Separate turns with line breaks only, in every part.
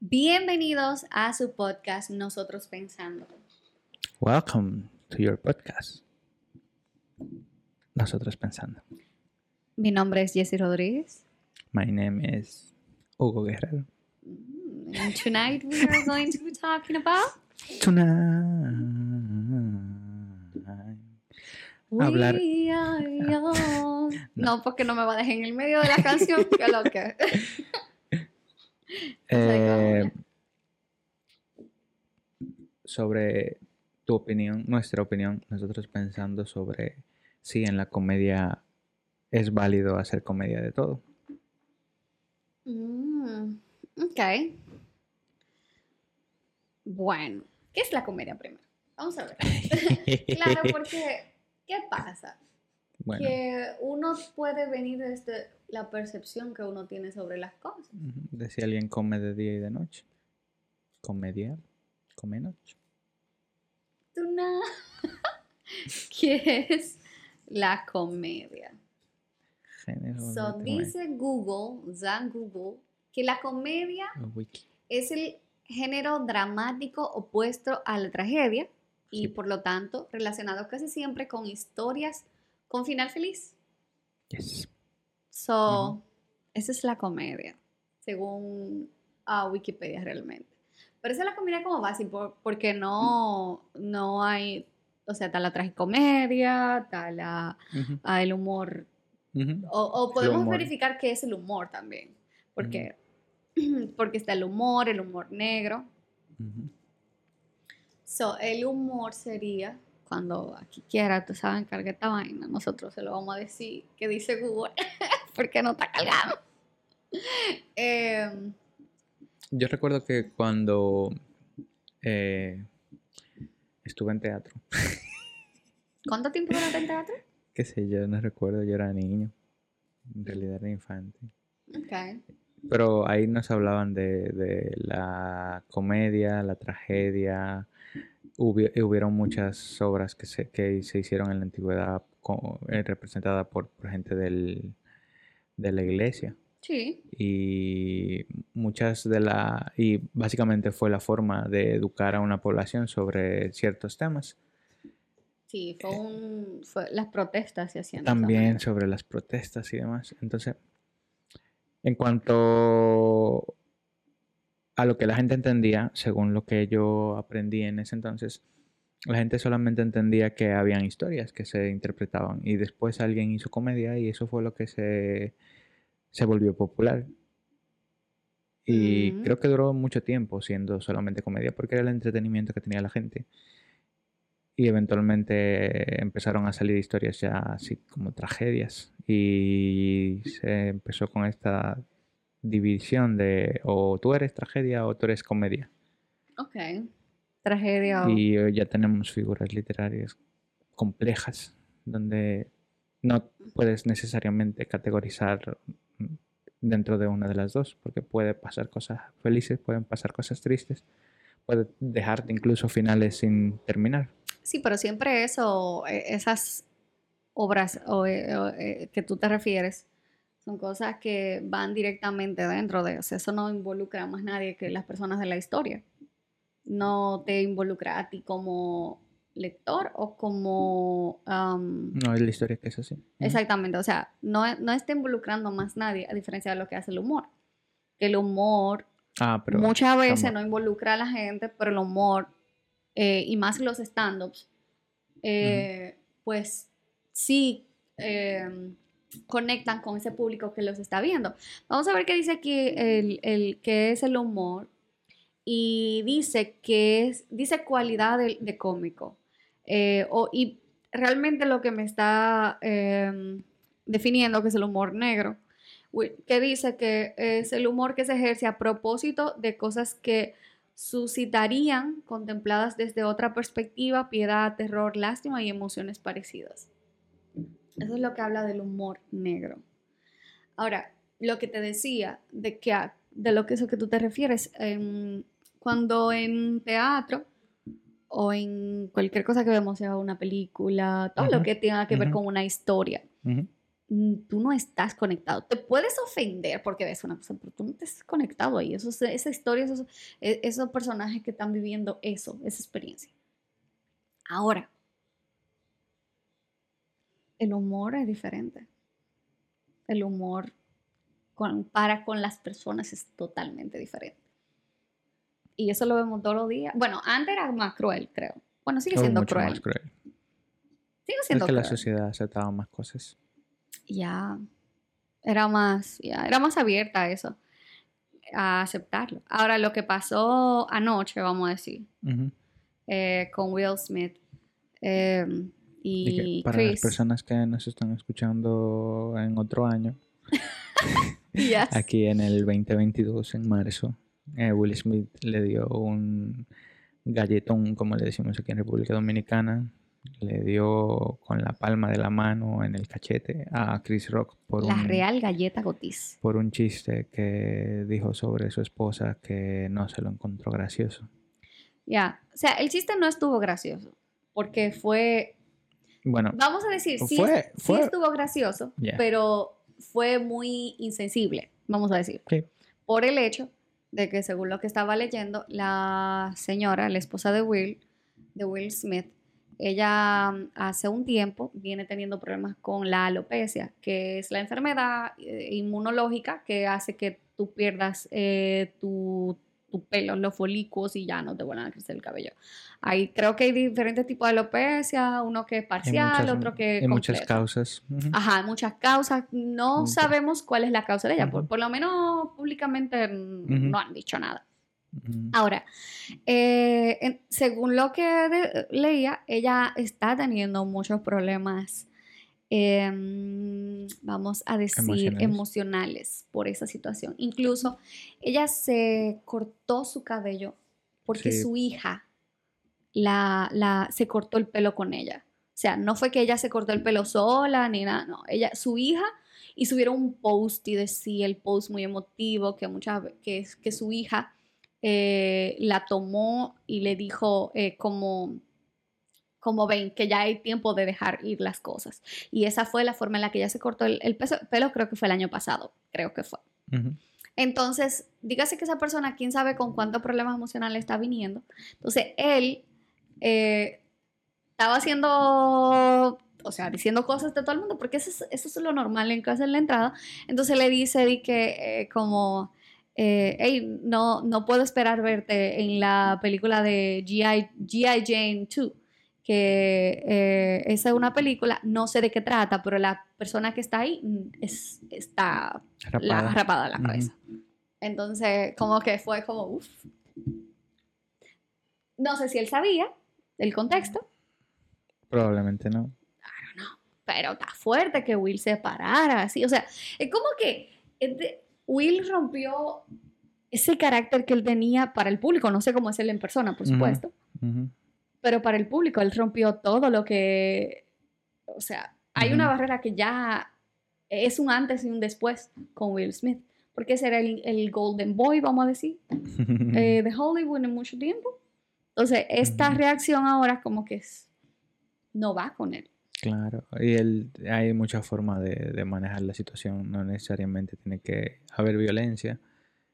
Bienvenidos a su podcast Nosotros Pensando.
Welcome to your podcast. Nosotros Pensando.
Mi nombre es Jessie Rodríguez.
My name is Hugo Guerrero.
Mm, And tonight we are going to be talking about
Tonight. Hablar-
We Are Young. No, porque no me va a dejar en el medio de la canción. que lo que.
Eh, sobre tu opinión, nuestra opinión, nosotros pensando sobre si en la comedia es válido hacer comedia de todo.
Mm, ok. Bueno, ¿qué es la comedia primero? Vamos a ver. claro, porque ¿qué pasa?
Bueno,
Que uno puede venir desde la percepción que uno tiene sobre las cosas.
de si alguien come de día y de noche. Comedia, come noche.
Tú na- ¿Qué es la comedia?
Género
So, dice Google, Zan Google, que la comedia es el género dramático opuesto a la tragedia y
Sí.
por lo tanto relacionado casi siempre con historias con final feliz.
Yes.
So, esa es la comedia, según ah, Wikipedia realmente. Pero esa es la comedia como básica, por- porque no, no hay, o sea, está la tragicomedia, está la, ah, el humor, o, o podemos
humor.
verificar qué es el humor también, porque, porque está el humor, el humor negro. So, el humor sería, cuando aquí quiera, tú sabes, carga esta vaina, nosotros se lo vamos a decir que dice Google, porque no está cargado. Em,
Yo recuerdo que cuando eh, estuve en teatro,
¿Cuánto tiempo duraste en teatro?
qué sé yo, no recuerdo, yo era niño, en realidad era infante.
Ok.
Pero ahí nos hablaban de, de la comedia, la tragedia. Hubi- hubieron muchas obras que se, que se hicieron en la antigüedad eh, representadas por, por gente del, de la iglesia.
Sí.
y muchas de la y básicamente fue la forma de educar a una población sobre ciertos temas
Sí, fue un. Fue, las protestas se hacían.
también sobre las protestas y demás entonces en cuanto a lo que la gente entendía según lo que yo aprendí en ese entonces la gente solamente entendía que habían historias que se interpretaban y después alguien hizo comedia y eso fue lo que se, se volvió popular. Y
Mm.
creo que duró mucho tiempo siendo solamente comedia porque era el entretenimiento que tenía la gente. Y eventualmente empezaron a salir historias ya así como tragedias y se empezó con esta división de o tú eres tragedia o tú eres comedia.
Ok. Tragedia. o-
Y hoy ya tenemos figuras literarias complejas donde no puedes necesariamente categorizar mm, dentro de una de las dos, porque puede pasar cosas felices, pueden pasar cosas tristes, puede dejarte incluso finales sin terminar.
Sí, pero siempre eso, eh, esas obras eh, eh, que tú te refieres, son cosas que van directamente dentro de, o sea, eso no involucra a más nadie que las personas de la historia. No te involucra a ti como lector o como...
No es la historia que es así.
Exactamente, o sea, no, no está involucrando a más nadie, a diferencia de lo que hace el humor. Que el humor
Ah, pero
muchas veces
estamos-
no involucra a la gente, pero el humor, eh, y más los stand-ups, eh, pues sí eh, conectan con ese público que los está viendo. Vamos a ver qué dice aquí el, el qué es el humor. Y dice que es, dice cualidad de, de cómico. Eh, o- y realmente lo que me está em, definiendo que es el humor negro, que dice que es el humor que se ejerce a propósito de cosas que suscitarían, contempladas desde otra perspectiva, piedad, terror, lástima y emociones parecidas. Eso es lo que habla del humor negro. Ahora, lo que te decía, de, que, a- de lo que eso que tú te refieres, em, cuando en teatro o en cualquier cosa que vemos, sea una película, todo lo que tenga que ver con una historia, mm, tú no estás conectado. Te puedes ofender porque ves una cosa, pero tú no estás conectado ahí. Eso, esa historia, esos, e, esos personajes que están viviendo eso, esa experiencia. Ahora, el humor es diferente. El humor para con las personas es totalmente diferente. Y eso lo vemos todos los días. Bueno, antes era más cruel, creo. Bueno, sigue siendo cruel. Más cruel.
Sigue siendo es que la sociedad aceptaba más cosas.
Ya. Era más, ya, era más abierta a eso. A aceptarlo. Ahora, lo que pasó anoche, vamos a decir, eh, con Will Smith em, y,
para las personas que nos están escuchando en otro año, aquí en el 2022, en marzo, eh, Will Smith le dio un galletón, como le decimos aquí en República Dominicana, le dio con la palma de la mano en el cachete a Chris Rock
por la real galleta gotis.
por un chiste que dijo sobre su esposa que no se lo encontró gracioso.
Ya, o sea, el chiste no estuvo gracioso porque fue bueno, vamos a decir, sí, sí estuvo gracioso, pero fue muy insensible, vamos a decir. Por el hecho de que según lo que estaba leyendo, la señora, la esposa de Will, de Will Smith, ella mm, hace un tiempo viene teniendo problemas con la alopecia, que es la enfermedad eh, inmunológica que hace que tú pierdas eh, tu, tu pelo, los folículos y ya no te vuelvan a crecer el cabello. Ahí creo que hay diferentes tipos de alopecia, uno que es parcial, otro que...
Hay muchas causas.
Ajá, muchas causas. No sabemos cuál es la causa de ella, por, lo menos públicamente no han dicho nada. Ahora, eh, según lo que leía, ella está teniendo muchos problemas, em, vamos a decir, emocionales. por esa situación. Incluso ella se cortó su cabello porque su hija la, la, se cortó el pelo con ella. O sea, no fue que ella se cortó el pelo sola ni nada, no. Ella, su hija, y subieron un post y decía el post muy emotivo que, muchas, que, que su hija eh, la tomó y le dijo eh, como, como ven, que ya hay tiempo de dejar ir las cosas. Y esa fue la forma en la que ella se cortó el, pelo, creo que fue el año pasado, creo que fue. Entonces, dígase que esa persona, quién sabe con cuántos problemas emocionales está viniendo. Entonces, él eh, estaba haciendo, o sea, diciendo cosas de todo el mundo, porque eso es, eso es lo normal en casa en la entrada. Entonces le dice di que eh, como, eh, hey, no, no puedo esperar verte en la película de G.I. Jane 2 que esa es una película, no sé de qué trata, pero la persona que está ahí es, está rapada, la, la cabeza. Entonces, como que fue como, uff. No sé si él sabía, el contexto.
Probablemente no.
Claro, no. Pero está fuerte que Will se parara así. O sea, es como que Will rompió ese carácter que él tenía para el público. No sé cómo es él en persona, por supuesto. Pero para el público, él rompió todo lo que. O sea, hay una barrera que ya es un antes y un después con Will Smith. Porque ese era el, Golden Boy, vamos a decir, eh, de Hollywood en mucho tiempo. Entonces, esta reacción ahora como que no va con él.
Claro, y él, hay muchas formas de, manejar la situación, no necesariamente tiene que haber violencia,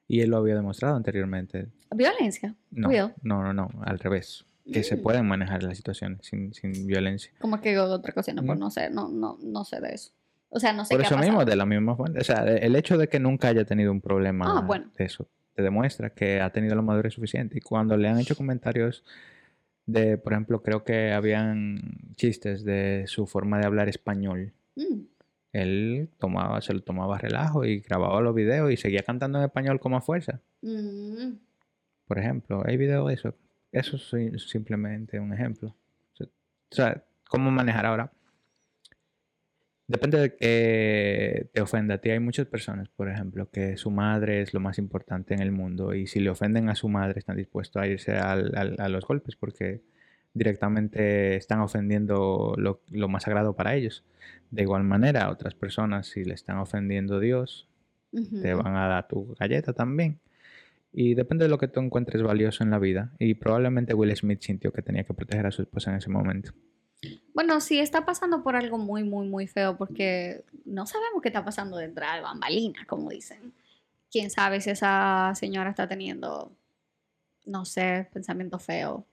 y él lo había demostrado anteriormente.
¿Violencia?
No, no, no, no, al revés, que se mm. pueden manejar las situaciones sin, sin violencia.
Como que otra cosa, no, pues no sé, no, no, no sé de eso. O sea, no sé
Por eso mismo, de la misma fuente. O sea, el hecho de que nunca haya tenido un problema ah, de eso te demuestra que ha tenido la madurez suficiente. Y cuando le han hecho comentarios de, por ejemplo, creo que habían chistes de su forma de hablar español. Mm. Él tomaba, se lo tomaba relajo y grababa los videos y seguía cantando en español como a fuerza. Mm. Por ejemplo, hay videos de eso. Eso es simplemente un ejemplo. O sea, ¿cómo manejar ahora? Depende de que te ofenda a ti. Hay muchas personas, por ejemplo, que su madre es lo más importante en el mundo y si le ofenden a su madre están dispuestos a irse a los golpes porque directamente están ofendiendo lo, más sagrado para ellos. De igual manera, otras personas, si le están ofendiendo a Dios, te van a dar tu galleta también. Y depende de lo que tú encuentres valioso en la vida. Y probablemente Will Smith sintió que tenía que proteger a su esposa en ese momento.
Bueno, sí está pasando por algo muy, muy, muy feo porque no sabemos qué está pasando detrás de bambalina, como dicen. Quién sabe si esa señora está teniendo, no sé, pensamiento feo.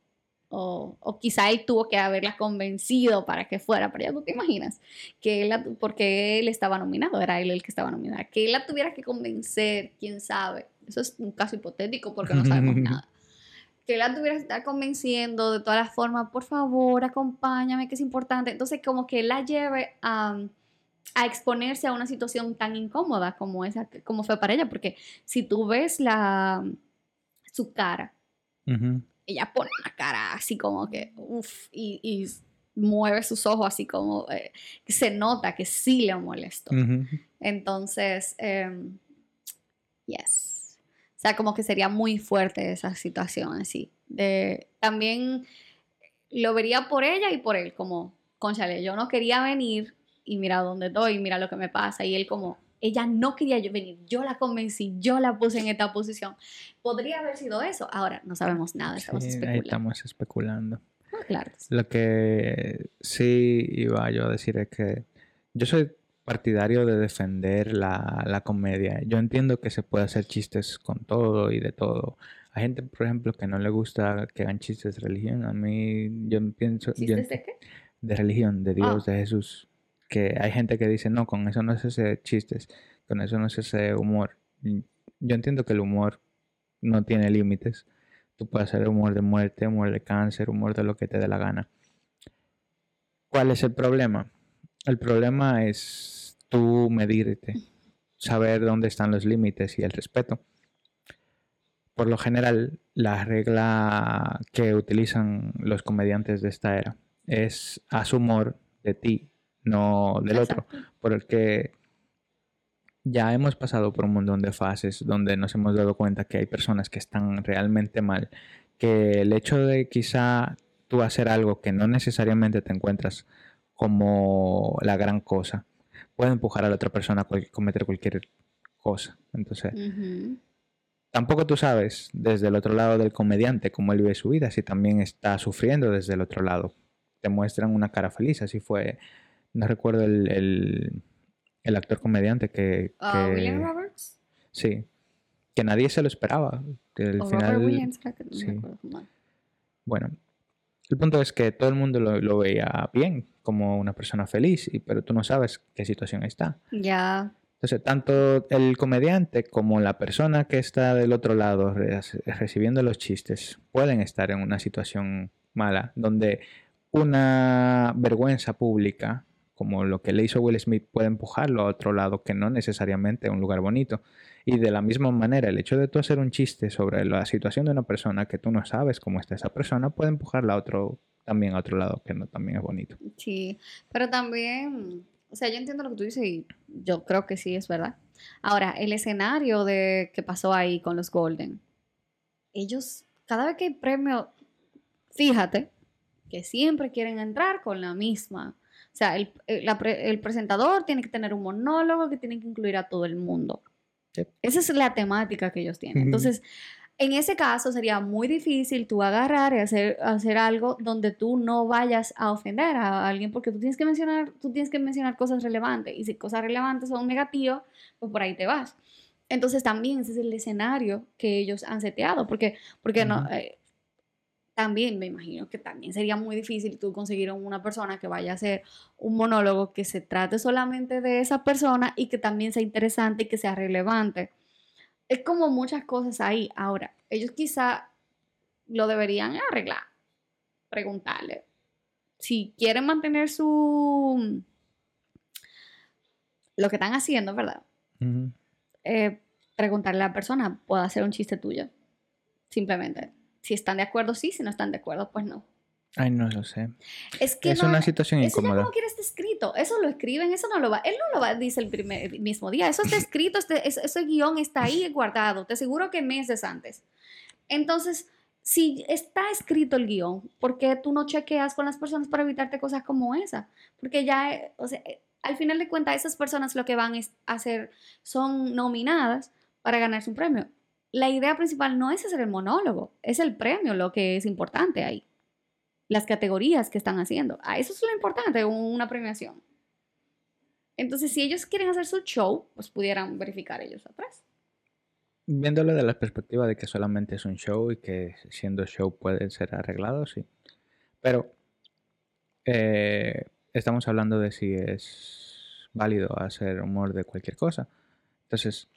O, o quizá él tuvo que haberla convencido para que fuera, pero ya tú te imaginas que él, porque él estaba nominado, era él el que estaba nominado, que él la tuviera que convencer, quién sabe. Eso es un caso hipotético porque no sabemos nada que la tuviera que estar convenciendo de todas las formas, por favor, acompáñame, que es importante. Entonces, como que la lleve a, a, exponerse a una situación tan incómoda como esa, como fue para ella, porque si tú ves la, su cara, ella pone una cara así como que, uff, y, y, mueve sus ojos así como, eh, que se nota que sí le molestó. Entonces, um, yes. O sea, como que sería muy fuerte esa situación así. De, también lo vería por ella y por él, como, conchale, yo no quería venir y mira dónde estoy, mira lo que me pasa. Y él como, ella no quería yo venir, yo la convencí, yo la puse en esta posición. Podría haber sido eso. Ahora no sabemos nada, estamos especulando.
Ahí estamos especulando.
Ah, claro.
Lo que sí iba yo a decir es que yo soy partidario de defender la, comedia. Yo entiendo que se puede hacer chistes con todo y de todo. Hay gente, por ejemplo, que no le gusta que hagan chistes de religión. A mí, yo pienso...
¿Chistes de qué?
De religión, de Dios, ah. de Jesús. Que hay gente que dice, no, con eso no se hace chistes, con eso no se hace humor. Yo entiendo que el humor no tiene límites. Tú puedes hacer humor de muerte, humor de cáncer, humor de lo que te dé la gana. ¿Cuál es el problema? El problema es tú medirte, saber dónde están los límites y el respeto. Por lo general, la regla que utilizan los comediantes de esta era es haz humor de ti, no del otro, porque ya hemos pasado por un montón de fases donde nos hemos dado cuenta que hay personas que están realmente mal, que el hecho de quizá tú hacer algo que no necesariamente te encuentras como la gran cosa, puede empujar a la otra persona a cometer cualquier cosa. Entonces, tampoco tú sabes desde el otro lado del comediante cómo él vive su vida, si también está sufriendo desde el otro lado. Te muestran una cara feliz, así fue, no recuerdo el, el, actor comediante que...
Ah, William Roberts.
Sí, que nadie se lo esperaba. Que el final,
Williams,
Bueno, el punto es que todo el mundo lo, veía bien, como una persona feliz, y, pero tú no sabes qué situación está.
Ya.
Entonces, tanto el comediante como la persona que está del otro lado recibiendo los chistes pueden estar en una situación mala, donde una vergüenza pública, como lo que le hizo Will Smith, puede empujarlo a otro lado que no necesariamente a un lugar bonito. Y de la misma manera, el hecho de tú hacer un chiste sobre la situación de una persona que tú no sabes cómo está esa persona puede empujarla a otro, también a otro lado, que no también es bonito.
Sí, pero también, o sea, yo entiendo lo que tú dices y yo creo que sí es verdad. Ahora, el escenario de que pasó ahí con los Golden, ellos, cada vez que hay premio, fíjate que siempre quieren entrar con la misma. O sea, el, el presentador tiene que tener un monólogo que tiene que incluir a todo el mundo. Esa es la temática que ellos tienen. Entonces, en ese caso sería muy difícil tú agarrar y hacer, hacer algo donde tú no vayas a ofender a alguien porque tú tienes que mencionar, tú tienes que mencionar cosas relevantes y si cosas relevantes son negativas, pues por ahí te vas. Entonces también ese es el escenario que ellos han seteado porque, porque no, eh, también me imagino que también sería muy difícil tú conseguir una persona que vaya a hacer un monólogo que se trate solamente de esa persona y que también sea interesante y que sea relevante. Es como muchas cosas ahí. Ahora, ellos quizá lo deberían arreglar, preguntarle. Si quieren mantener su... lo que están haciendo, ¿verdad? Eh, preguntarle a la persona, ¿puedo hacer un chiste tuyo? Simplemente si están de acuerdo, sí, si no están de acuerdo, pues no.
Ay, no lo sé.
Es que
es una situación
eso
incómoda.
Eso no quiere estar escrito. Eso lo escriben, eso no lo va. Él no lo va, dice el primer mismo día. Eso está escrito, este, ese, guion está ahí guardado. Te aseguro que meses antes. Entonces, si está escrito el guion, ¿por qué tú no chequeas con las personas para evitarte cosas como esa? Porque ya, o sea, al final de cuentas, esas personas lo que van a hacer son nominadas para ganarse un premio la idea principal no es hacer el monólogo, es el premio lo que es importante ahí. las categorías que están haciendo. A eso es lo importante una premiación. Entonces, si ellos quieren hacer su show, pues pudieran verificar ellos atrás.
Viéndolo de la perspectiva de que solamente es un show y que siendo show puede ser arreglado, sí. Pero eh, estamos hablando de si es válido hacer humor de cualquier cosa. Entonces,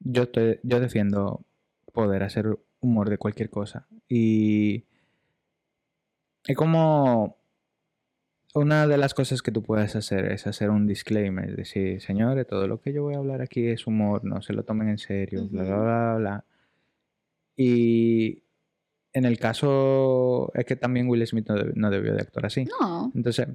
yo, yo defiendo poder hacer humor de cualquier cosa. Y es como una de las cosas que tú puedes hacer es hacer un disclaimer, decir, señores, todo lo que yo voy a hablar aquí es humor, no se lo tomen en serio, bla, bla, bla, bla. Y en el caso es que también Will Smith no, debió, de actuar así.
No.
Entonces,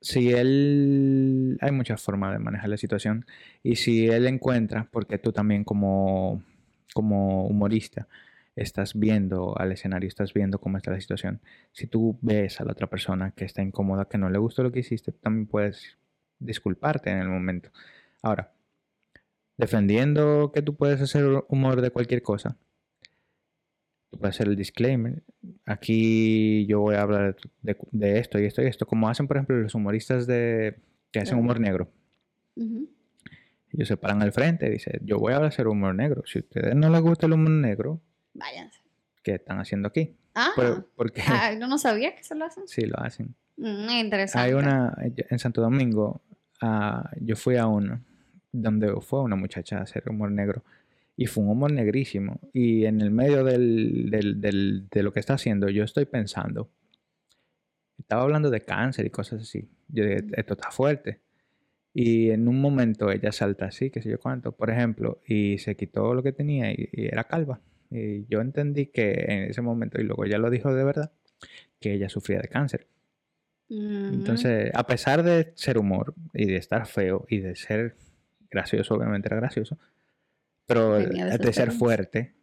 si él, hay muchas formas de manejar la situación y si él encuentra, porque tú también como, como humorista, estás viendo al escenario, estás viendo cómo está la situación. Si tú ves a la otra persona que está incómoda, que no le gustó lo que hiciste, también puedes disculparte en el momento. Ahora, defendiendo que tú puedes hacer humor de cualquier cosa, tú puedes hacer el disclaimer. Aquí yo voy a hablar de, esto y esto y esto, como hacen, por ejemplo, los humoristas de, que hacen humor negro. Ellos se paran al frente y dicen, yo voy a hacer humor negro. Si a ustedes no les gusta el humor negro,
Váyanse.
¿Qué están haciendo aquí?
Ah,
porque,
ah, yo no sabía que se lo hacen.
Sí, lo hacen.
Mm, interesante.
Hay una, en Santo Domingo, uh, yo fui a uno donde fue una muchacha a hacer humor negro y fue un humor negrísimo. Y en el medio del, del, del, de lo que está haciendo, yo estoy pensando, estaba hablando de cáncer y cosas así. Yo dije, esto está fuerte. Y en un momento ella salta así, qué sé yo cuánto, por ejemplo, y se quitó lo que tenía y era calva. Y yo entendí que en ese momento, y luego ella lo dijo de verdad, que ella sufría de cáncer. Mm. Entonces, a pesar de ser humor y de estar feo y de ser gracioso, obviamente era gracioso, pero de, ser fuerte,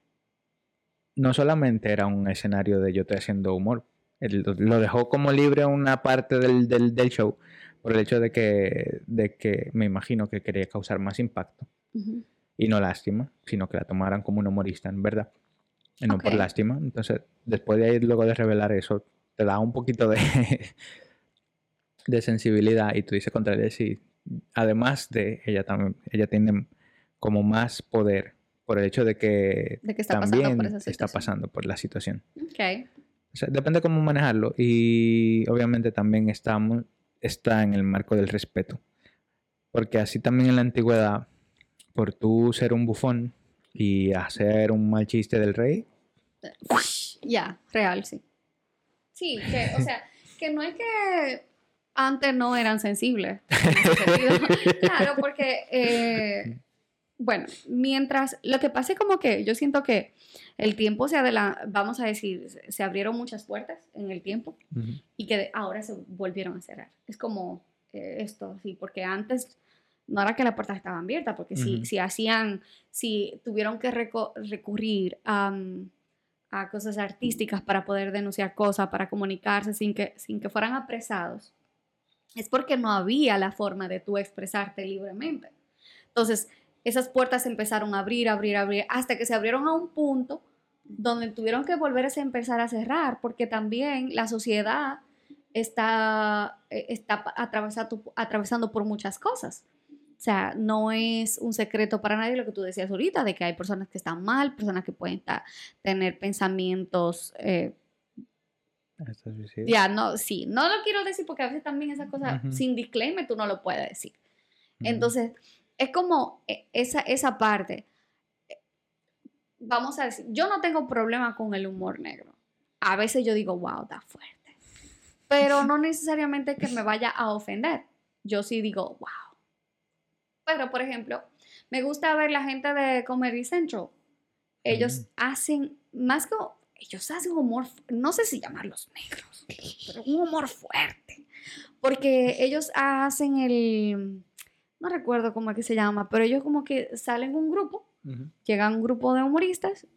no solamente era un escenario de yo estoy haciendo humor, lo dejó como libre una parte del, del, show por el hecho de que, de que me imagino que quería causar más impacto. Y no lástima, sino que la tomaran como un humorista, en verdad, y no por lástima. Entonces, después de ahí, luego de revelar eso, te da un poquito de, de sensibilidad y tú dices contra ella, sí, además de ella también, ella tiene como más poder por el hecho de que,
está
también
pasando por
está pasando por la situación.
Okay.
O sea, depende cómo manejarlo y obviamente también estamos, está en el marco del respeto. Porque así también en la antigüedad por tú ser un bufón y hacer un mal chiste del rey.
Ya, real, sí. Sí, que, o sea, que no es que antes no eran sensibles. claro, porque, eh, bueno, mientras, lo que pasa es como que yo siento que el tiempo se adelantó, vamos a decir, se abrieron muchas puertas en el tiempo y que ahora se volvieron a cerrar. Es como eh, esto, sí, porque antes no era que las puertas estaban abiertas, porque si, si hacían, si tuvieron que recurrir a, cosas artísticas para poder denunciar cosas, para comunicarse sin que, sin que fueran apresados, es porque no había la forma de tú expresarte libremente. Entonces, esas puertas se empezaron a abrir, abrir, abrir, hasta que se abrieron a un punto donde tuvieron que volver a empezar a cerrar, porque también la sociedad está, eh, está atravesando, atravesando por muchas cosas. O sea, no es un secreto para nadie lo que tú decías ahorita, de que hay personas que están mal, personas que pueden tener pensamientos... Eh, ya, no, sí, no lo quiero decir porque a veces también esas cosas sin disclaimer tú no lo puedes decir. Entonces, es como eh, esa, esa parte. Eh, vamos a decir, yo no tengo problema con el humor negro. A veces yo digo, wow, está fuerte. Pero no necesariamente que me vaya a ofender. Yo sí digo, wow, pero, por ejemplo, me gusta ver la gente de Comedy Central. Ellos mm. hacen, más que, ellos hacen humor, no sé si llamarlos negros, pero un humor fuerte. Porque ellos hacen el, no recuerdo cómo es que se llama, pero ellos como que salen un grupo, llegan un grupo de humoristas,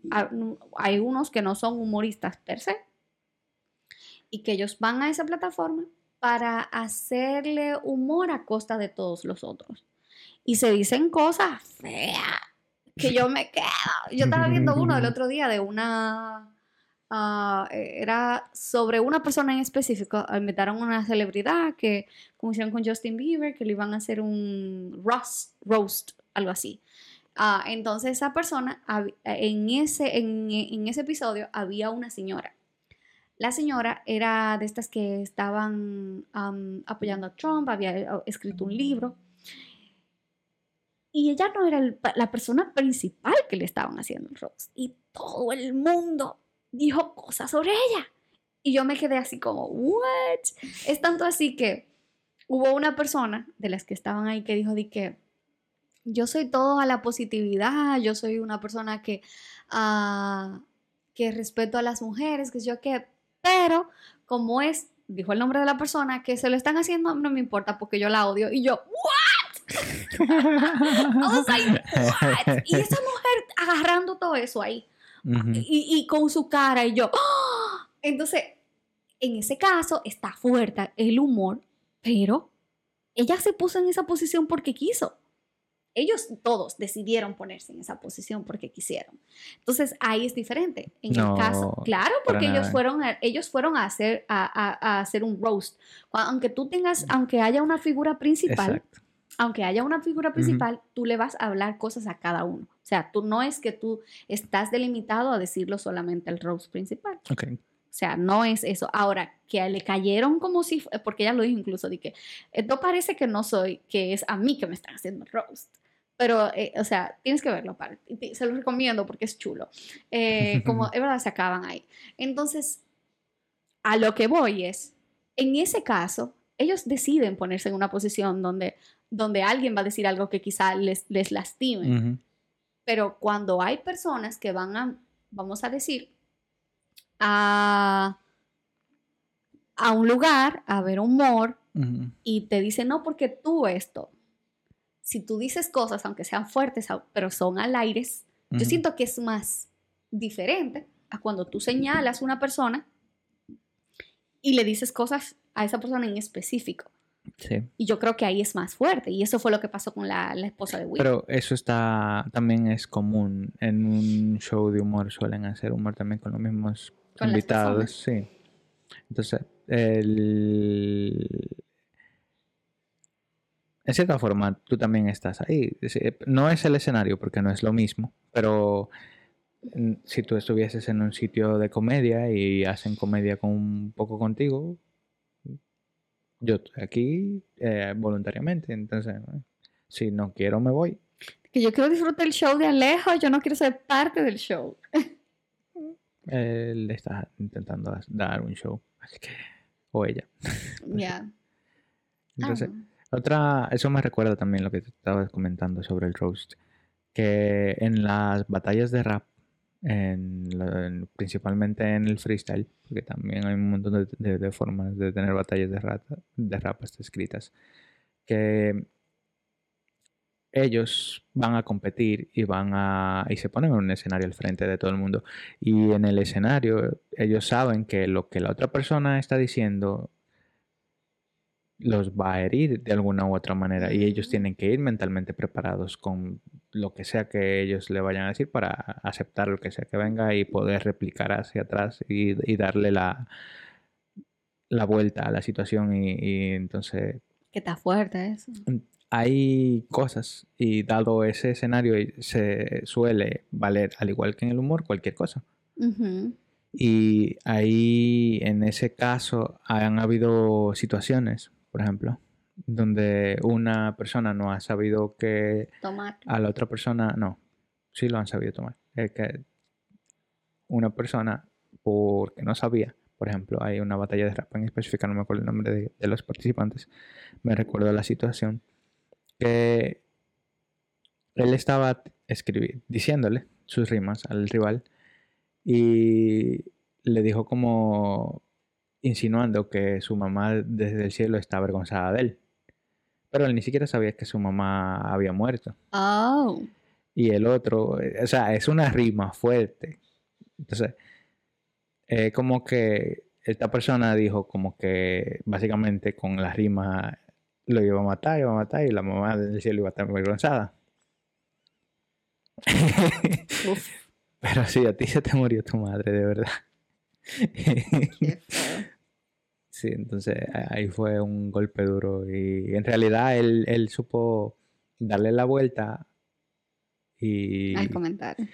hay unos que no son humoristas per se, y que ellos van a esa plataforma para hacerle humor a costa de todos los otros y se dicen cosas feas que yo me quedo. Yo estaba viendo uno el otro día de una ah, era sobre una persona en específico. Invitaron a una celebridad que, como hicieron con Justin Bieber, que le iban a hacer un roast, roast algo así. Ah, entonces esa persona, en ese, en, ese episodio había una señora. La señora era de estas que estaban apoyando a Trump, había eh, escrito un libro. Y ella no era la persona principal que le estaban haciendo el roast. Y todo el mundo dijo cosas sobre ella. Y yo me quedé así como, ¿what? Es tanto así que hubo una persona de las que estaban ahí que dijo de que yo soy todo a la positividad, yo soy una persona que, uh, que respeto a las mujeres, que yo que, pero como es, dijo el nombre de la persona, que se lo están haciendo, no me importa porque yo la odio. Y yo, ¿what? Y esa mujer agarrando todo eso ahí. Y, y, con su cara y yo. ¡ah! Entonces, en ese caso está fuerte el humor, pero ella se puso en esa posición porque quiso ellos todos decidieron ponerse en esa posición porque quisieron. Entonces ahí es diferente. En el caso, claro, porque ellos fueron, a, ellos fueron a hacer, a, hacer un roast. Aunque tú tengas, aunque haya una figura principal, aunque haya una figura principal, tú le vas a hablar cosas a cada uno. O sea, tú no es que tú estás delimitado a decirlo solamente al roast principal.
Okay.
O sea, no es eso. Ahora, que le cayeron como si, porque ella lo dijo incluso, de que esto parece que no soy, que es a mí que me están haciendo roast. Pero, eh, o sea, tienes que verlo, para, se lo recomiendo porque es chulo. Eh, como es verdad, se acaban ahí. Entonces, a lo que voy es, en ese caso, ellos deciden ponerse en una posición donde, donde alguien va a decir algo que quizá les, les lastime. Pero cuando hay personas que van a, vamos a decir, a, a un lugar a ver humor y te dicen, no, porque tú esto, si tú dices cosas, aunque sean fuertes, pero son al aire, yo siento que es más diferente a cuando tú señalas a una persona y le dices cosas a esa persona en específico.
Sí.
Y yo creo que ahí es más fuerte. Y eso fue lo que pasó con la, esposa de Will.
Pero eso está también es común. En un show de humor suelen hacer humor también con los mismos invitados. Sí. Entonces, el, en cierta forma, tú también estás ahí. No es el escenario porque no es lo mismo, pero mm, si tú estuvieses en un sitio de comedia y hacen comedia con un poco contigo, yo estoy aquí eh, voluntariamente, entonces si no quiero me voy.
Que yo quiero disfrutar el show de Alejo, yo no quiero ser parte del show.
Él está intentando dar un show, o ella.
Ya.
entonces, ah. Otra, eso me recuerda también lo que te estabas comentando sobre el roast, que en las batallas de rap, en, principalmente en el freestyle, porque también hay un montón de, formas de tener batallas de rap, de rap escritas, que ellos van a competir y van a y se ponen en un escenario al frente de todo el mundo. Y en el escenario ellos saben que lo que la otra persona está diciendo los va a herir de alguna u otra manera y ellos tienen que ir mentalmente preparados con lo que sea que ellos le vayan a decir para aceptar lo que sea que venga y poder replicar hacia atrás y, darle la, la vuelta a la situación y, entonces...
Que está fuerte eso. Mm,
hay cosas y dado ese escenario se suele valer, al igual que en el humor, cualquier cosa. Y ahí, en ese caso, han habido situaciones por ejemplo, donde una persona no ha sabido que
tomar.
a la otra persona, no, sí lo han sabido tomar. Es que una persona, porque no sabía, por ejemplo, hay una batalla de rap en específica, no me acuerdo el nombre de, los participantes, me recuerdo la situación, que él estaba diciéndole sus rimas al rival y le dijo como insinuando que su mamá desde el cielo está avergonzada de él. Pero él ni siquiera sabía que su mamá había muerto.
Oh.
Y el otro, eh, o sea, es una rima fuerte. Entonces, eh, como que esta persona dijo como que básicamente con la rima lo iba a matar, iba a matar y la mamá desde el cielo iba a estar avergonzada. Pero sí, a ti se te murió tu madre, de verdad.
Qué.
Sí, entonces ahí fue un golpe duro y en realidad él, él supo darle la vuelta y,
Al comentario.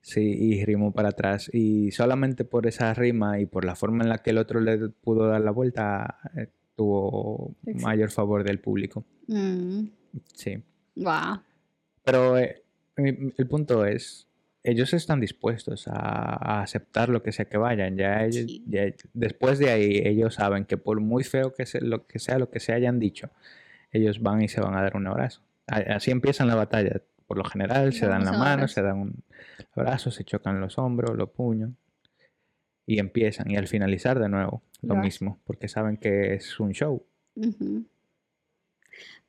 sí, y rimó para atrás. Y solamente por esa rima y por la forma en la que el otro le pudo dar la vuelta, eh, tuvo
Exacto.
mayor favor del público.
Mm,
Sí.
wow.
Pero eh, el punto es, ellos están dispuestos a, a aceptar lo que sea que vayan. Ya, ellos-
Sí.
ya- después de ahí, ellos saben que por muy feo que sea lo que sea lo que se hayan dicho, ellos van y se van a dar un abrazo. Así empiezan la batalla. Por lo general, se dan la mano, se dan un abrazo, se chocan los hombros, los puños. Y empiezan. Y al finalizar, de nuevo, lo mismo. Porque saben que es un show.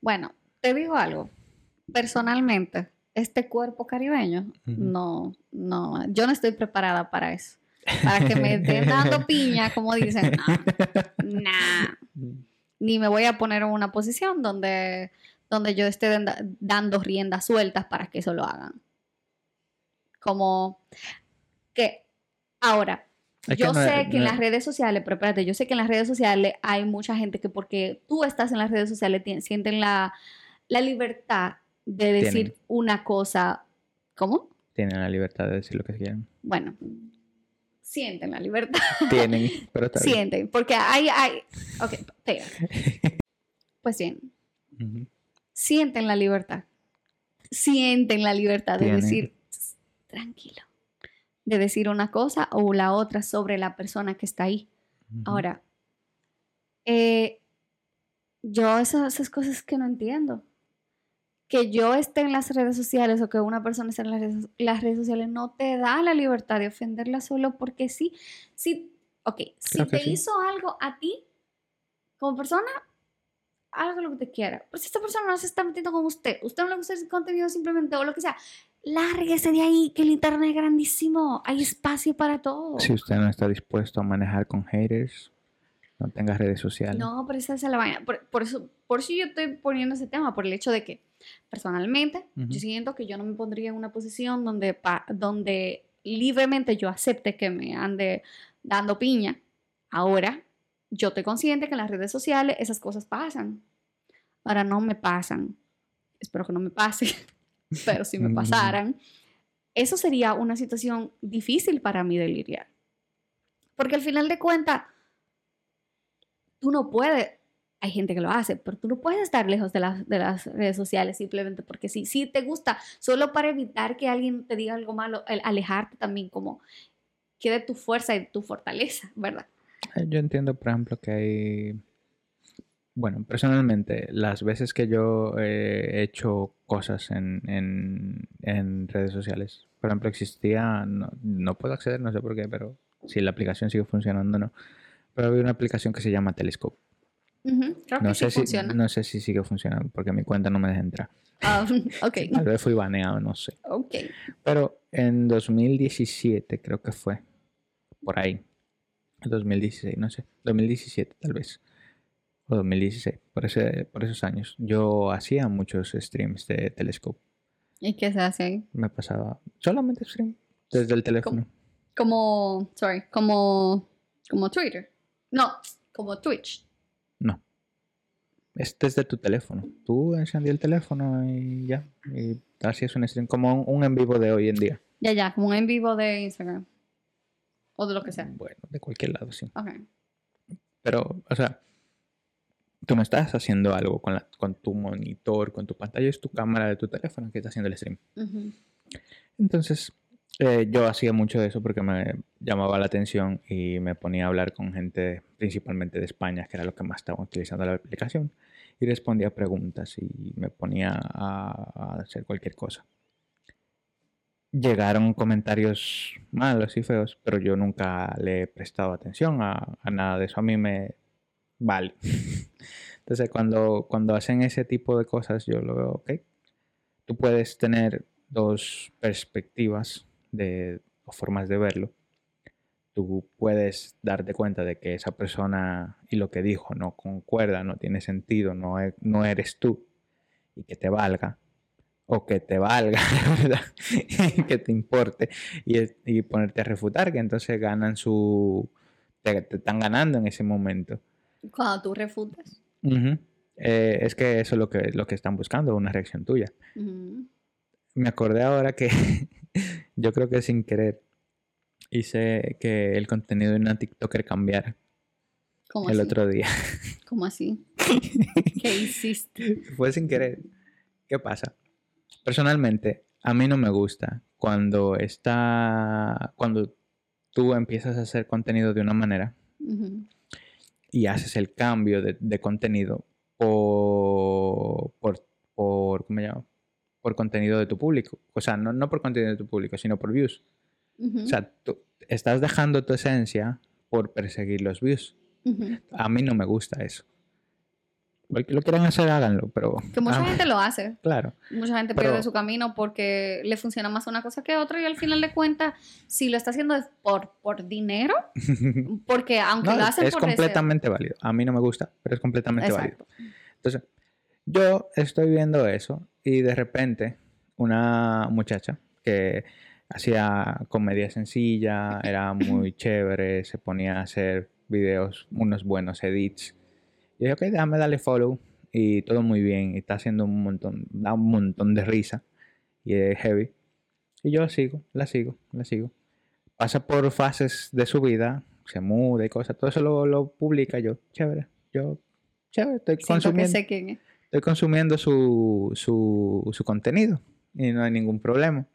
Bueno, te digo algo. Personalmente, este cuerpo caribeño, no, no, yo no estoy preparada para eso. Para que me estén dando piña, como dicen, nah, nah. Ni me voy a poner en una posición donde, donde yo esté dando riendas sueltas para que eso lo hagan. Como que ahora,
Es que
yo
no
sé que en
no
las redes sociales, pero espérate, yo sé que en las redes sociales hay mucha gente que porque tú estás en las redes sociales sienten la, la libertad de decir
Tienen.
una cosa. ¿Cómo?
Tienen la libertad de decir lo que quieran.
Bueno, sienten la libertad.
Tienen, pero está bien.
sienten, porque hay, hay. Ok, espera. Pues bien, sienten la libertad. Sienten la libertad de
Tienen.
decir, "Tss, tranquilo, de decir una cosa o la otra sobre la persona que está ahí. Ahora, eh, yo esas, esas cosas que no entiendo. Que yo esté en las redes sociales o que una persona esté en las redes, las redes sociales no te da la libertad de ofenderla solo porque sí. sí ok, si te
sí.
hizo algo a ti como persona, haga lo que te quiera. Pero si esta persona no se está metiendo con usted, usted no le gusta ese contenido simplemente o lo que sea, lárguese de ahí, que el internet es grandísimo, hay espacio para todo.
Si usted no está dispuesto a manejar con haters, no tenga redes sociales.
No, pero esa es la vaina. Por, por eso, por eso yo estoy poniendo ese tema, por el hecho de que personalmente yo siento que yo no me pondría en una posición donde, pa- donde libremente yo acepte que me ande dando piña. Ahora, yo estoy consciente que en las redes sociales esas cosas pasan. Ahora no me pasan. Espero que no me pase, pero si me pasaran, eso sería una situación difícil para mí de lidiar. Porque al final de cuentas, tú no puedes, hay gente que lo hace, pero tú no puedes estar lejos de las, de las redes sociales simplemente porque sí, sí te gusta, solo para evitar que alguien te diga algo malo, alejarte también como que de tu fuerza y tu fortaleza, ¿verdad?
Eh, Yo entiendo, por ejemplo, que hay... Bueno, personalmente, las veces que yo eh, he hecho cosas en, en- redes sociales, por ejemplo, existía, no, no puedo acceder, no sé por qué, pero si la aplicación sigue funcionando no, pero había una aplicación que se llama Telescope.
Creo
No
que
sé,
sí
si,
funciona.
no sé si sigue funcionando porque mi cuenta no me deja entrar.
Ah, ok,
Tal vez fui baneado, no sé.
ok.
Pero en 2017 creo que fue, por ahí, 2016, no sé, 2017 tal vez, o 2016, por, ese, por esos años, yo hacía muchos streams de Telescope.
¿Y qué se hace ahí?
Me pasaba solamente stream desde el teléfono.
Como, sorry, como, como Twitter. No, como Twitch.
No. Es desde tu teléfono. Tú encendías el teléfono y ya. Y hacías un stream como un, un en vivo de hoy en día.
Ya, ya, como un en vivo de Instagram. O de lo que sea.
Bueno, de cualquier lado, sí.
Ok.
Pero, o sea, tú no estás haciendo algo con, la- con tu monitor, con tu pantalla, es tu cámara de tu teléfono que está haciendo el stream. Entonces, eh, yo hacía mucho de eso porque me llamaba la atención y me ponía a hablar con gente principalmente de España, que era lo que más estaban utilizando la aplicación, y respondía preguntas y me ponía a, a hacer cualquier cosa. Llegaron comentarios malos y feos, pero yo nunca le he prestado atención a, a nada de eso. A mí me vale. Entonces, cuando, cuando hacen ese tipo de cosas, yo lo veo, ok. Tú puedes tener dos perspectivas de, o formas de verlo. Tú puedes darte cuenta de que esa persona y lo que dijo no concuerda, no tiene sentido, no, e- no eres tú y que te valga. O que te valga, ¿verdad? que te importe y, y ponerte a refutar, que entonces ganan su, te, te están ganando en ese momento.
Cuando tú refutas.
Eh, es que eso es lo que, lo que están buscando, una reacción tuya.
Ujú.
Me acordé ahora que yo creo que sin querer hice que el contenido de una TikToker cambiara
¿Cómo
el
así?
otro día.
¿Cómo así? ¿Qué hiciste?
Fue sin querer. ¿Qué pasa? Personalmente, a mí no me gusta cuando está. cuando tú empiezas a hacer contenido de una manera y haces el cambio de, de contenido por, por, por, ¿cómo se llama? Por contenido de tu público. O sea, no, no por contenido de tu público, sino por views. O sea, tú estás dejando tu esencia por perseguir los views. A mí no me gusta eso. Los que lo quieran hacer, háganlo, pero...
Que mucha
ah,
gente lo hace.
Claro.
Mucha gente
Pero-
pierde su camino porque le funciona más una cosa que otra y al final de cuentas, si lo está haciendo es por, por dinero, porque aunque
No,
lo hacen
es
por deseo-
completamente válido. A mí no me gusta, pero es completamente válido. Entonces, yo estoy viendo eso y de repente una muchacha que hacía comedia sencilla, era muy chévere, se ponía a hacer videos, unos buenos edits. Y dije, ok, déjame darle follow y todo muy bien y está haciendo un montón, da un montón de risa y es heavy. Y yo la sigo, la sigo, la sigo. Pasa por fases de su vida, se muda y cosas, todo eso lo, lo publica yo, chévere, yo, chévere, estoy
Siento que
consumiendo
sé quién es.
Estoy consumiendo su, su, su contenido y no hay ningún problema.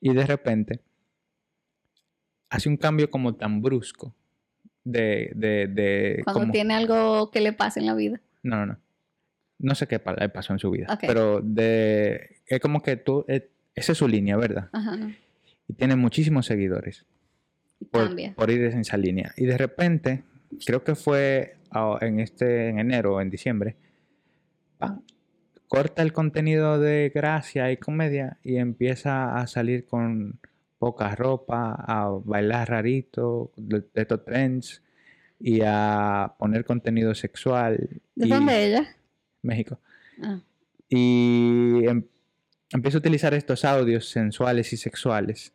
Y de repente hace un cambio como tan brusco de... de, de
Cuando
como-
tiene algo que le pase en la vida.
No, no, no. No sé qué le pasó en su vida. Pero de... Es como que tú... eh, esa es su línea, ¿verdad?
Ajá.
Y tiene muchísimos seguidores por,
Cambia.
por ir en esa línea. Y de repente, creo que fue ah, en este, en enero o en diciembre, corta el contenido de gracia y comedia y empieza a salir con poca ropa, a bailar rarito, de, de estos trends y a poner contenido sexual.
¿De dónde ella?
México.
Ah.
Y em- empiezo a utilizar estos audios sensuales y sexuales.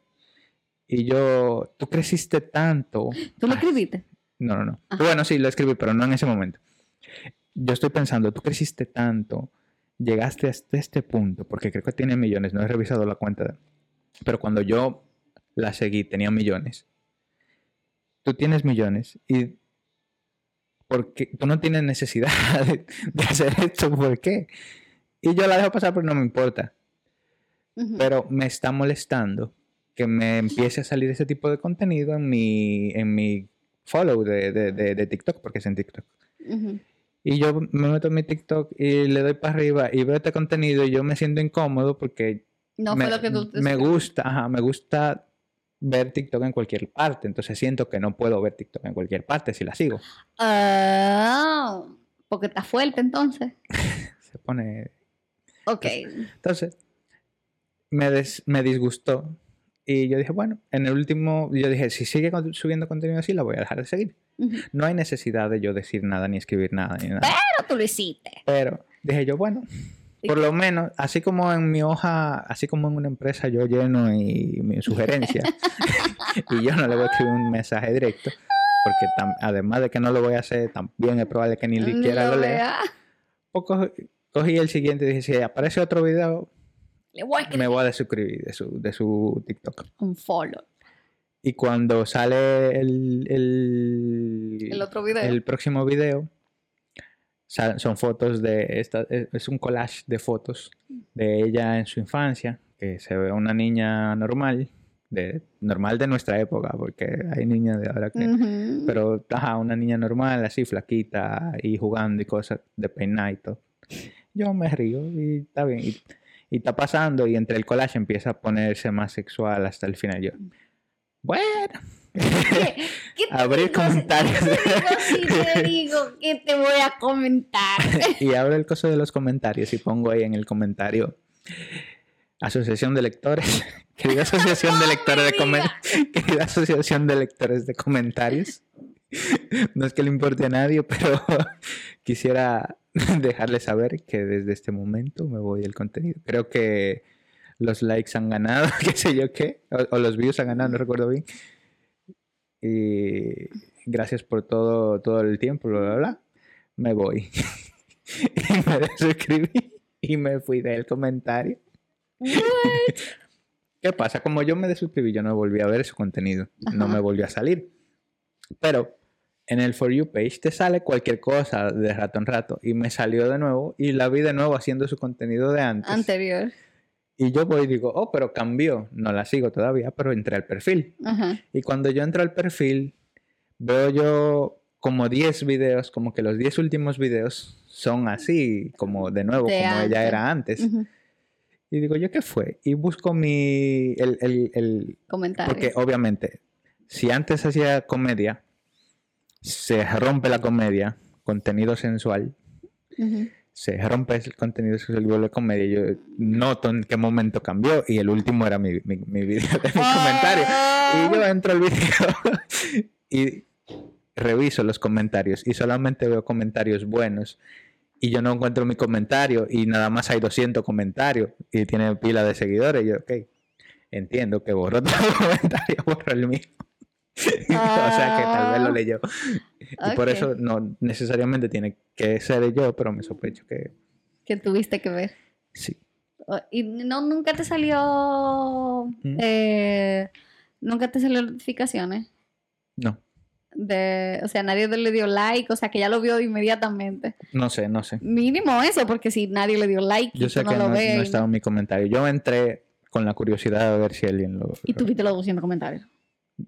Y yo, tú creciste tanto.
¿Tú lo escribiste?
no, no, no.
Ajá.
Bueno, sí, lo escribí, pero no en ese momento. Yo estoy pensando, tú creciste tanto, llegaste hasta este punto, porque creo que tiene millones, no he revisado la cuenta, pero cuando yo la seguí tenía millones. Tú tienes millones y porque tú no tienes necesidad de, de hacer esto, ¿por qué? Y yo la dejo pasar, pero no me importa. Pero me está molestando que me empiece a salir ese tipo de contenido en mi, en mi follow de, de, de- TikTok, porque es en TikTok.
Ujú.
Y yo me meto en mi TikTok y le doy para arriba y veo este contenido y yo me siento incómodo porque
No
me,
fue lo que tú te
me gusta, ajá, me gusta ver TikTok en cualquier parte. Entonces siento que no puedo ver TikTok en cualquier parte si la sigo.
Ah, porque está fuerte entonces.
Se pone
Ok.
Entonces, me, des- me disgustó. Y yo dije, bueno, en el último, yo dije, si sigue subiendo contenido así, la voy a dejar de seguir. No hay necesidad de yo decir nada, ni escribir nada, ni nada.
Pero tú lo hiciste.
Pero dije yo, bueno,
¿Y
por lo menos, así como en mi hoja, así como en una empresa yo lleno y mi sugerencia, y yo no le voy a escribir un mensaje directo, porque tam- además de que no lo voy a hacer, también es probable que ni siquiera lo lea.
vea.
Pues cogí, cogí el siguiente y dije, si aparece otro video,
Le voy a
me
escribir
voy a desuscribir de su, de su TikTok.
un follow.
Y cuando sale el, el,
El otro video.
el próximo video, sal- son fotos de esta, es un collage de fotos de ella en su infancia, que se ve una niña normal, de, normal de nuestra época, porque hay niñas de ahora que...
Ujú.
Pero, ajá, una niña normal, así flaquita, y jugando y cosas de peinar y todo. Yo me río y está bien. Y, y está pasando, y entre el collage empieza a ponerse más sexual hasta el final. Yo, bueno.
¿Qué, qué te
Abrir
digo?
comentarios.
¿Qué te digo si te digo que te voy a comentar?
y abro el coso de los comentarios y pongo ahí en el comentario Asociación de Lectores. Querida Asociación de Lectores de
me
Comentarios. Querida Asociación de Lectores de Comentarios. No es que le importe a nadie, pero quisiera dejarles saber que desde este momento me voy del contenido. Creo que los likes han ganado, qué sé yo qué, o, o los views han ganado, no recuerdo bien. y gracias por todo, todo el tiempo, bla, bla, bla. Me voy. y me desuscribí y me fui del comentario. ¿Qué pasa? Como yo me desuscribí, yo no volví a ver su contenido. No me volvió a salir. Pero en el For You page te sale cualquier cosa de rato en rato. Y me salió de nuevo y la vi de nuevo haciendo su contenido de antes.
Anterior.
Y yo voy y digo, oh, pero cambió. No la sigo todavía, pero entré al perfil. Y cuando yo entro al perfil, veo yo como 10 videos, como que los 10 últimos videos son así, como de nuevo, como ella era antes. Y digo, ¿yo qué fue? Y busco mi. El, el, el,
Comentario.
Porque obviamente, si antes hacía comedia, se rompe la comedia, contenido sensual, se rompe el contenido sensual y vuelve comedia. Yo noto en qué momento cambió y el último era mi, mi, mi video de mi comentario. Y yo entro al video y reviso los comentarios y solamente veo comentarios buenos y yo no encuentro mi comentario y nada más hay 200 comentarios y tiene pila de seguidores. Y yo, ok, entiendo que borró todo el comentario, borró el mío. o sea que tal vez lo ah. leyó. Y por eso no necesariamente tiene que ser yo, pero me sospecho que...
Que tuviste que ver.
Sí.
¿Y no, nunca te salió... ¿Mm? Eh, nunca te salió notificaciones?
No
de, o sea, nadie le dio like, o sea, que ya lo vio inmediatamente.
No sé, no sé.
Mínimo eso, porque si nadie le dio like,
yo sé que no, estaba en mi comentario. Yo entré con la curiosidad de ver si alguien lo.
¿Y tuviste los 200 comentarios?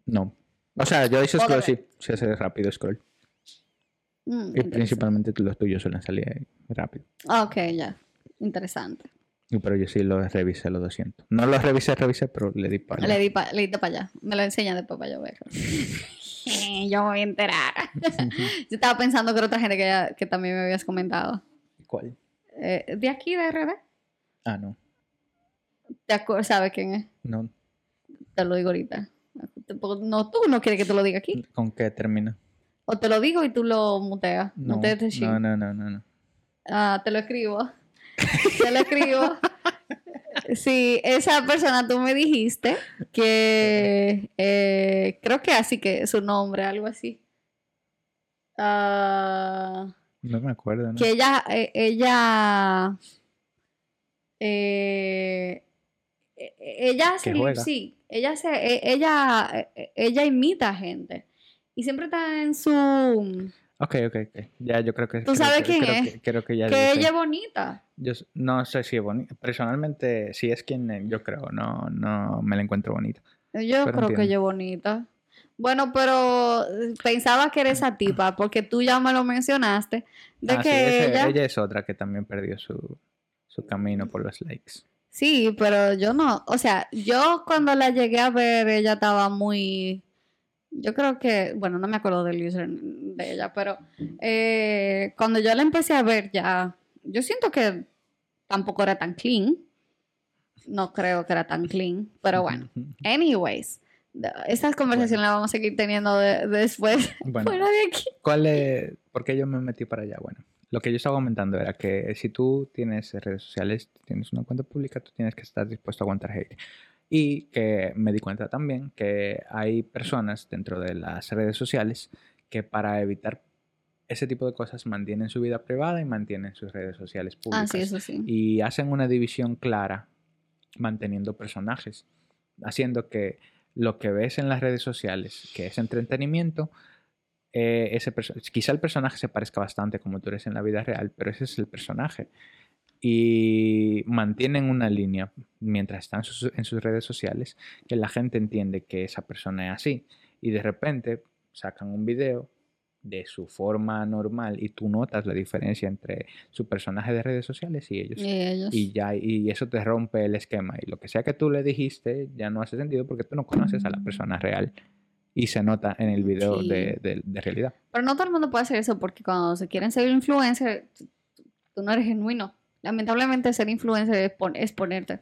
No. O sea, yo hice scroll, sí, se hace rápido scroll. Mm, y principalmente los tuyos suelen salir rápido.
Ah, ok, ya. Interesante.
Pero yo sí lo revisé los 200. No los revisé, revisé, pero le di para
allá. Le di para allá. Me lo enseña después para yo ver. yo me voy a enterar. yo estaba pensando que era otra gente que, que también me habías comentado.
¿Cuál?
Eh, de aquí, de RD.
Ah, no.
¿Te ¿Sabes quién es?
No.
Te lo digo ahorita. No, tú no quieres que te lo diga aquí.
¿Con qué termina?
O te lo digo y tú lo muteas.
No, no, no, no, no, no.
Ah, te lo escribo. te lo escribo. Sí, esa persona tú me dijiste que eh, creo que así que su nombre, algo así. Ah,
no me acuerdo. ¿no?
Que ella, eh, ella, eh, ella sí, ella se, e, ella, ella imita gente y siempre está en su
Ok, ok, ok. Ya, yo creo que...
¿Tú sabes quién
es? Que, creo que ya...
Que ella es bonita.
Yo no sé si es bonita. Personalmente, sí es quien yo creo. No, no me la encuentro bonita.
Yo creo que ella es bonita. Bueno, pero eh, pensaba que era esa tipa, porque tú ya me lo mencionaste. De ah, que sí, ella...
ella es otra que también perdió su, su camino por los likes.
Sí, pero yo no. O sea, yo cuando la llegué a ver, ella estaba muy yo creo que, bueno, no me acuerdo del user de ella, pero eh, cuando yo la empecé a ver ya, yo siento que tampoco era tan clean. No creo que era tan clean, pero bueno. Anyways, estas conversaciones las vamos a seguir teniendo después fuera de aquí.
¿Cuál es, ¿Por qué yo me metí para allá? Bueno, lo que yo estaba comentando era que si tú tienes redes sociales, tienes una cuenta pública, tú tienes que estar dispuesto a aguantar hate. Y que me di cuenta también que hay personas dentro de las redes sociales que para evitar ese tipo de cosas mantienen su vida privada y mantienen sus redes sociales públicas.
Ah, sí, eso sí.
Y hacen una división clara manteniendo personajes, haciendo que lo que ves en las redes sociales, que es entretenimiento, eh, ese quizá el personaje se parezca bastante como tú eres en la vida real, pero ese es el personaje. Y mantienen una línea mientras están en sus redes sociales que la gente entiende que esa persona es así. Y de repente sacan un video de su forma normal y tú notas la diferencia entre su personaje de redes sociales y ellos. Y, ya y eso te rompe el esquema. Y lo que sea que tú le dijiste ya no hace sentido porque tú no conoces a la persona real y se nota en el video de, de, realidad.
Pero no todo el mundo puede hacer eso porque cuando se quieren ser influencer tú no eres genuino. Lamentablemente ser influencer es, ponerte.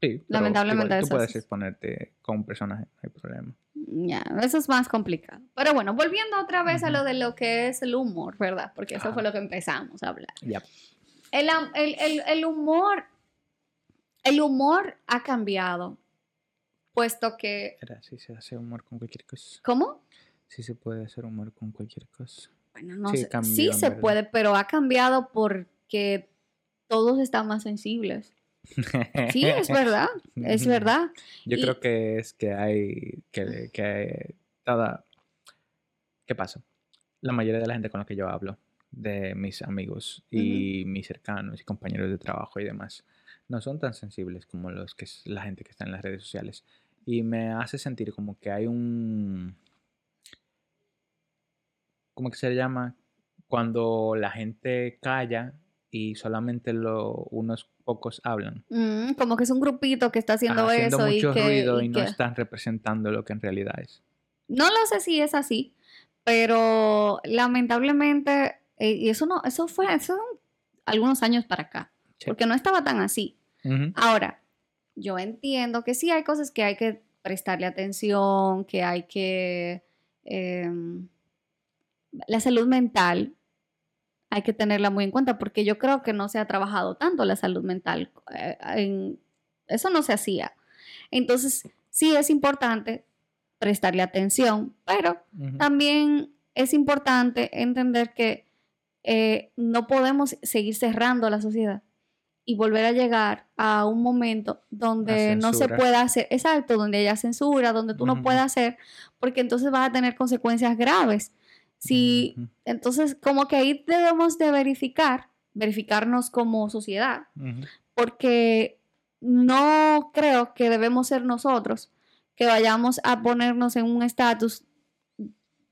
Sí, lamentablemente tú puedes exponerte con un personaje, no hay problema.
Ya, eso es más complicado. Pero bueno, volviendo otra vez a lo de lo que es el humor, ¿verdad? Porque eso fue lo que empezamos a hablar.
Ya.
El, el, el, humor, el humor ha cambiado puesto que...
Era, sí se hace humor con cualquier cosa.
¿Cómo?
Sí se puede hacer humor con cualquier cosa.
Bueno, no
Sí,
sé.
cambió,
sí se
verdad.
puede, pero ha cambiado porque todos están más sensibles. Sí, es verdad, es verdad.
Yo
Y-
creo que es que hay que, que toda ¿qué pasa? La mayoría de la gente con la que yo hablo, de mis amigos y mis cercanos y compañeros de trabajo y demás, no son tan sensibles como los que es la gente que está en las redes sociales y me hace sentir como que hay un ¿cómo que se llama? Cuando la gente calla y solamente lo, unos pocos hablan.
Mm, como que es un grupito que está haciendo,
Ajá, haciendo
eso
mucho
y que...
ruido
y
y no
que-
están representando lo que en realidad es.
No lo sé si es así, pero lamentablemente, eh, y eso no, eso fue eso algunos años para acá,
Sí.
porque no estaba tan así.
Ujú.
Ahora, yo entiendo que sí hay cosas que hay que prestarle atención, que hay que... em, la salud mental hay que tenerla muy en cuenta porque yo creo que no se ha trabajado tanto la salud mental. eh, en- eso no se hacía. Entonces, sí es importante prestarle atención, pero también es importante entender que eh, no podemos seguir cerrando la sociedad y volver a llegar a un momento donde no se pueda hacer, exacto, donde haya censura, donde tú no puedas hacer, porque entonces vas a tener consecuencias graves. Si, entonces, como que ahí debemos de verificar, verificarnos como sociedad, porque no creo que debemos ser nosotros que vayamos a ponernos en un estatus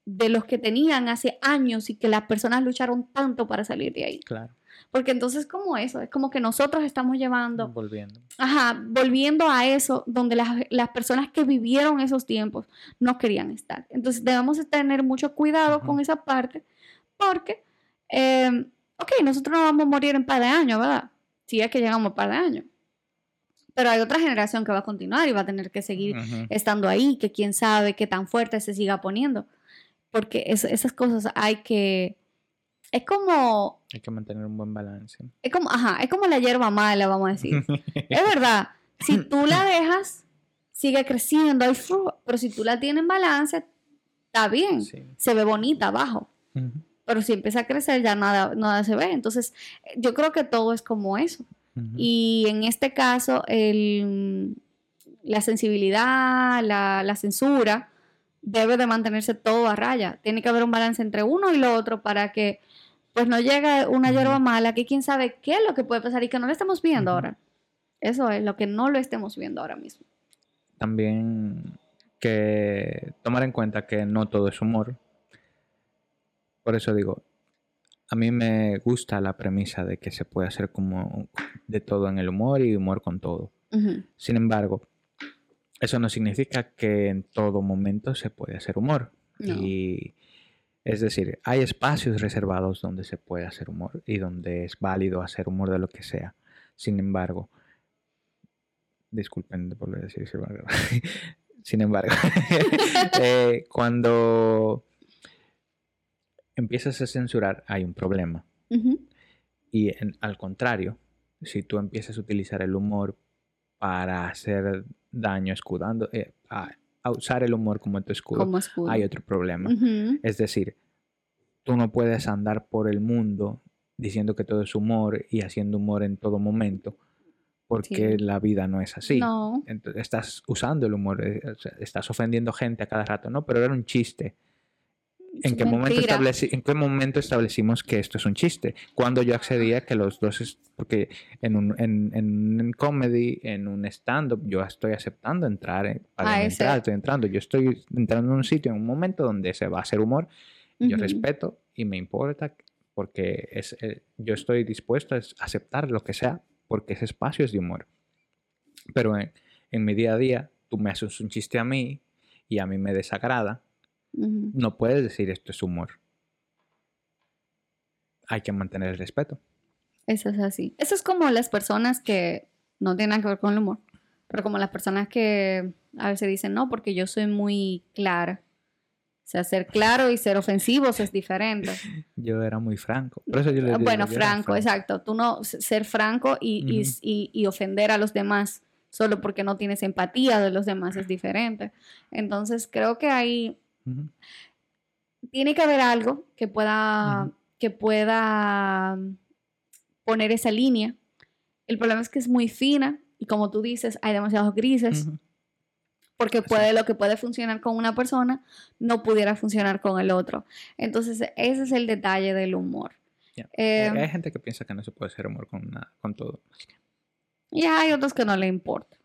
de los que tenían hace años y que las personas lucharon tanto para salir de ahí.
Claro.
Porque entonces como eso, es como que nosotros estamos llevando,
Volviendo.
ajá, volviendo a eso donde las, las personas que vivieron esos tiempos no querían estar. Entonces debemos de tener mucho cuidado con esa parte porque, eh, ok, nosotros no vamos a morir en par de años, ¿verdad? Si es que llegamos a par de años. Pero hay otra generación que va a continuar y va a tener que seguir estando ahí, que quién sabe qué tan fuerte se siga poniendo. Porque es- esas cosas hay que... Es como,
Hay que mantener un buen balance.
es como, ajá, es como la hierba mala, vamos a decir. Es verdad, si tú la dejas, sigue creciendo, hay fruto, pero si tú la tienes en balance, está bien,
Sí.
se ve bonita abajo, pero si empieza a crecer ya nada, nada se ve. Entonces, yo creo que todo es como eso. Y en este caso, el- la sensibilidad, la, la censura, debe de mantenerse todo a raya. Tiene que haber un balance entre uno y lo otro para que pues no llegue una hierba mala que quién sabe qué es lo que puede pasar y que no lo estemos viendo ahora. Eso es lo que no lo estemos viendo ahora mismo.
También que tomar en cuenta que no todo es humor. Por eso digo, a mí me gusta la premisa de que se puede hacer como de todo en el humor y humor con todo. Sin embargo, eso no significa que en todo momento se puede hacer humor.
No.
Y es decir, hay espacios reservados donde se puede hacer humor y donde es válido hacer humor de lo que sea. Sin embargo, disculpen por decir sin embargo, sin embargo, eh, cuando empiezas a censurar hay un problema. Y en- al contrario, si tú empiezas a utilizar el humor para hacer daño escudando, eh, a, a usar el humor como tu escudo,
Como escudo.
hay otro problema.
Ujú.
Es decir, tú no puedes andar por el mundo diciendo que todo es humor y haciendo humor en todo momento, porque
Sí.
la vida no es así.
No.
Entonces, estás usando el humor, eh, estás ofendiendo gente a cada rato, ¿no? Pero era un chiste. ¿En qué, momento estableci- ¿En qué momento establecimos que esto es un chiste? Cuando yo accedía que los dos, es- porque en un, en, en comedy, en un stand-up, yo estoy aceptando entrar, en- para
A
entrar,
ese.
estoy entrando, yo estoy entrando en un sitio, en un momento donde se va a hacer humor, yo
Ujú.
respeto y me importa porque es, eh, yo estoy dispuesto a aceptar lo que sea porque ese espacio es de humor. Pero en, en mi día a día, tú me haces un chiste a mí y a mí me desagrada, No puedes decir esto es humor. Hay que mantener el respeto.
Eso es así. Eso es como las personas que no tienen nada que ver con el humor, pero como las personas que a veces dicen, no, porque yo soy muy clara. O sea, ser claro y ser ofensivos es diferente.
Yo era muy franco. Por eso yo le digo,
bueno,
yo era
franco, exacto. Tú no, ser franco y, y-
Ujú.
y- y ofender a los demás solo porque no tienes empatía de los demás es diferente. Entonces creo que ahí Tiene que haber algo que pueda, que pueda poner esa línea. El problema es que es muy fina y como tú dices, hay demasiados grises porque puede lo que puede funcionar con una persona no pudiera funcionar con el otro. Entonces ese es el detalle del humor. Eh,
Hay- hay gente que piensa que no se puede hacer humor con, nada, con todo.
y hay otros que no le importa.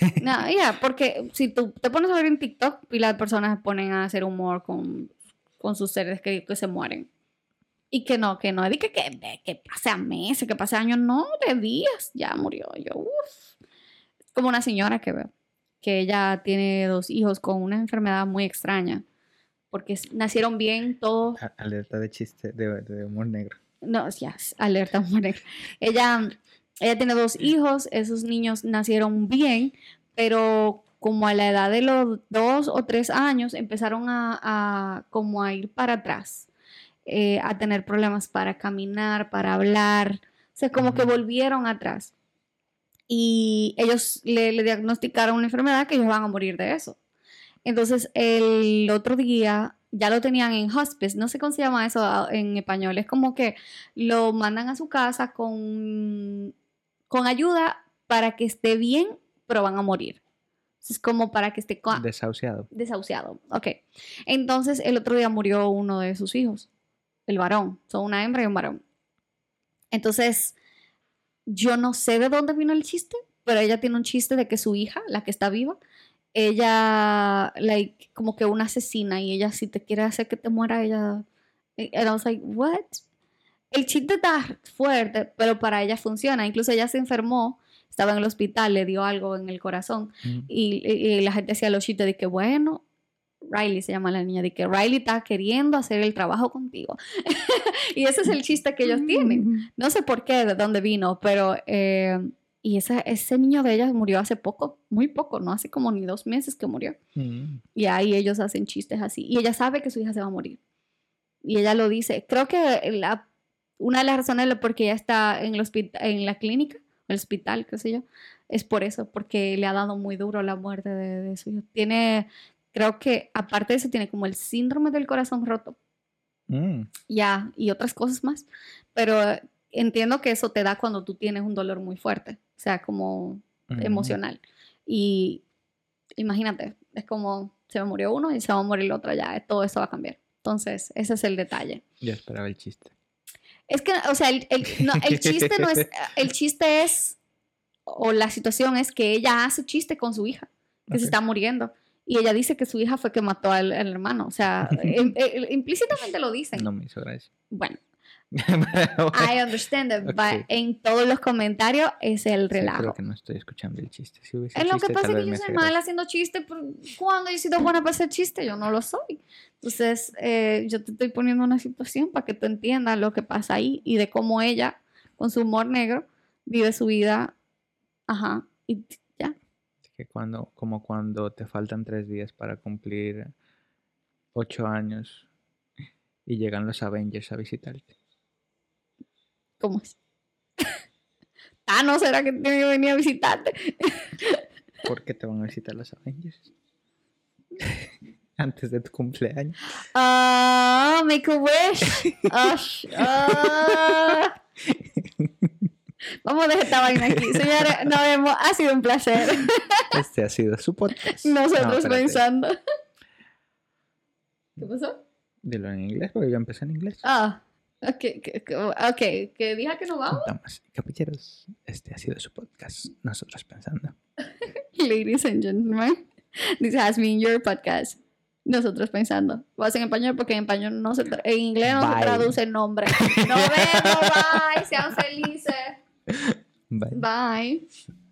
No, ya, porque si tú te pones a ver en TikTok y las personas se ponen a hacer humor con, con sus seres que, que se mueren. Y que no, que no, que, que, que pase a meses, que pase años, no, de días, ya murió. Yo, uff. Como una señora que veo, que ella tiene dos hijos con una enfermedad muy extraña, porque nacieron bien todos,
Alerta de chiste, de, de humor negro.
no, ya, alerta, muere. Ella, ella tiene dos hijos, esos niños nacieron bien, pero como a la edad de los dos o tres años empezaron a, a como a ir para atrás, eh, a tener problemas para caminar, para hablar, o sea, como que volvieron atrás. Y ellos le, le diagnosticaron una enfermedad que ellos van a morir de eso. Entonces, el otro día ya lo tenían en hospice, no sé cómo se llama eso ah, en español, es como que lo mandan a su casa con, con ayuda para que esté bien, pero van a morir. Es como para que esté
Desahuciado.
desahuciado. Ok. Entonces, el otro día murió uno de sus hijos, el varón, son una hembra y un varón. Entonces, yo no sé de dónde vino el chiste, pero ella tiene un chiste de que su hija, la que está viva, ella, like, como que una asesina y ella si te quiere hacer que te muera, ella... And I was like, what? El chiste está fuerte, pero para ella funciona. Incluso ella se enfermó, estaba en el hospital, le dio algo en el corazón
Ujú.
y, y- y la gente hacía los chistes de que, bueno, Riley se llama la niña, de que Riley está queriendo hacer el trabajo contigo. y ese es el chiste que ellos tienen. No sé por qué, de dónde vino, pero... eh, y ese, ese niño de ella murió hace poco, muy poco, no hace como ni dos meses que murió.
Mm.
Y ahí ellos hacen chistes así. Y ella sabe que su hija se va a morir. Y ella lo dice. Creo que la, una de las razones por qué ella está en, el hospi- en la clínica, el hospital, qué sé yo, es por eso, porque le ha dado muy duro la muerte de, de su hijo. Tiene, creo que aparte de eso, tiene como el síndrome del corazón roto.
Mm.
Ya, y otras cosas más. Pero eh, entiendo que eso te da cuando tú tienes un dolor muy fuerte, o sea, como
Mm.
emocional. Y imagínate, es como se me murió uno y se va a morir el otro, ya todo eso va a cambiar. Entonces, ese es el detalle.
Yo esperaba el chiste.
Es que, o sea, el, el- no, el chiste no es, el chiste es, o la situación es que ella hace chiste con su hija, que se está muriendo. Y ella dice que su hija fue que mató al, al hermano. O sea, eh, implícitamente lo dicen.
No me hizo gracia.
Bueno, I understand it,
Ok.
but en todos los comentarios es el
sí,
relajo.
creo que no estoy escuchando el chiste. Si
Es lo que
chiste,
pasa es que yo soy mala haciendo chistes, pero cuando he sido buena para hacer chistes, yo no lo soy. Entonces, eh, yo te estoy poniendo una situación para que tú entiendas lo que pasa ahí y de cómo ella, con su humor negro, vive su vida. Ajá. Y ya.
Que cuando, como cuando te faltan tres días para cumplir ocho años y llegan los Avengers a visitarte.
¿Cómo es? Thanos será que tiene que venir a visitarte.
¿Por qué te van a visitar los Avengers? Antes de tu cumpleaños.
Ah, make a wish. Ah. Vamos a dejar esta vaina aquí. Señores, nos vemos. Ha sido un placer.
Este ha sido su podcast.
Nosotros
No,
pensando. ¿Qué pasó?
Dilo en inglés, porque yo empecé en inglés.
Ah, ok, que, que- ok, que dije que nos vamos.
Damas y caballeros, este ha sido su podcast. Nosotros pensando.
Ladies and gentlemen, this has been your podcast. Nosotros pensando. Hacen en español porque en español no se en inglés no
Bye.
se traduce el nombre. Nos vemos, bye, sean felices.
Bye.
Bye.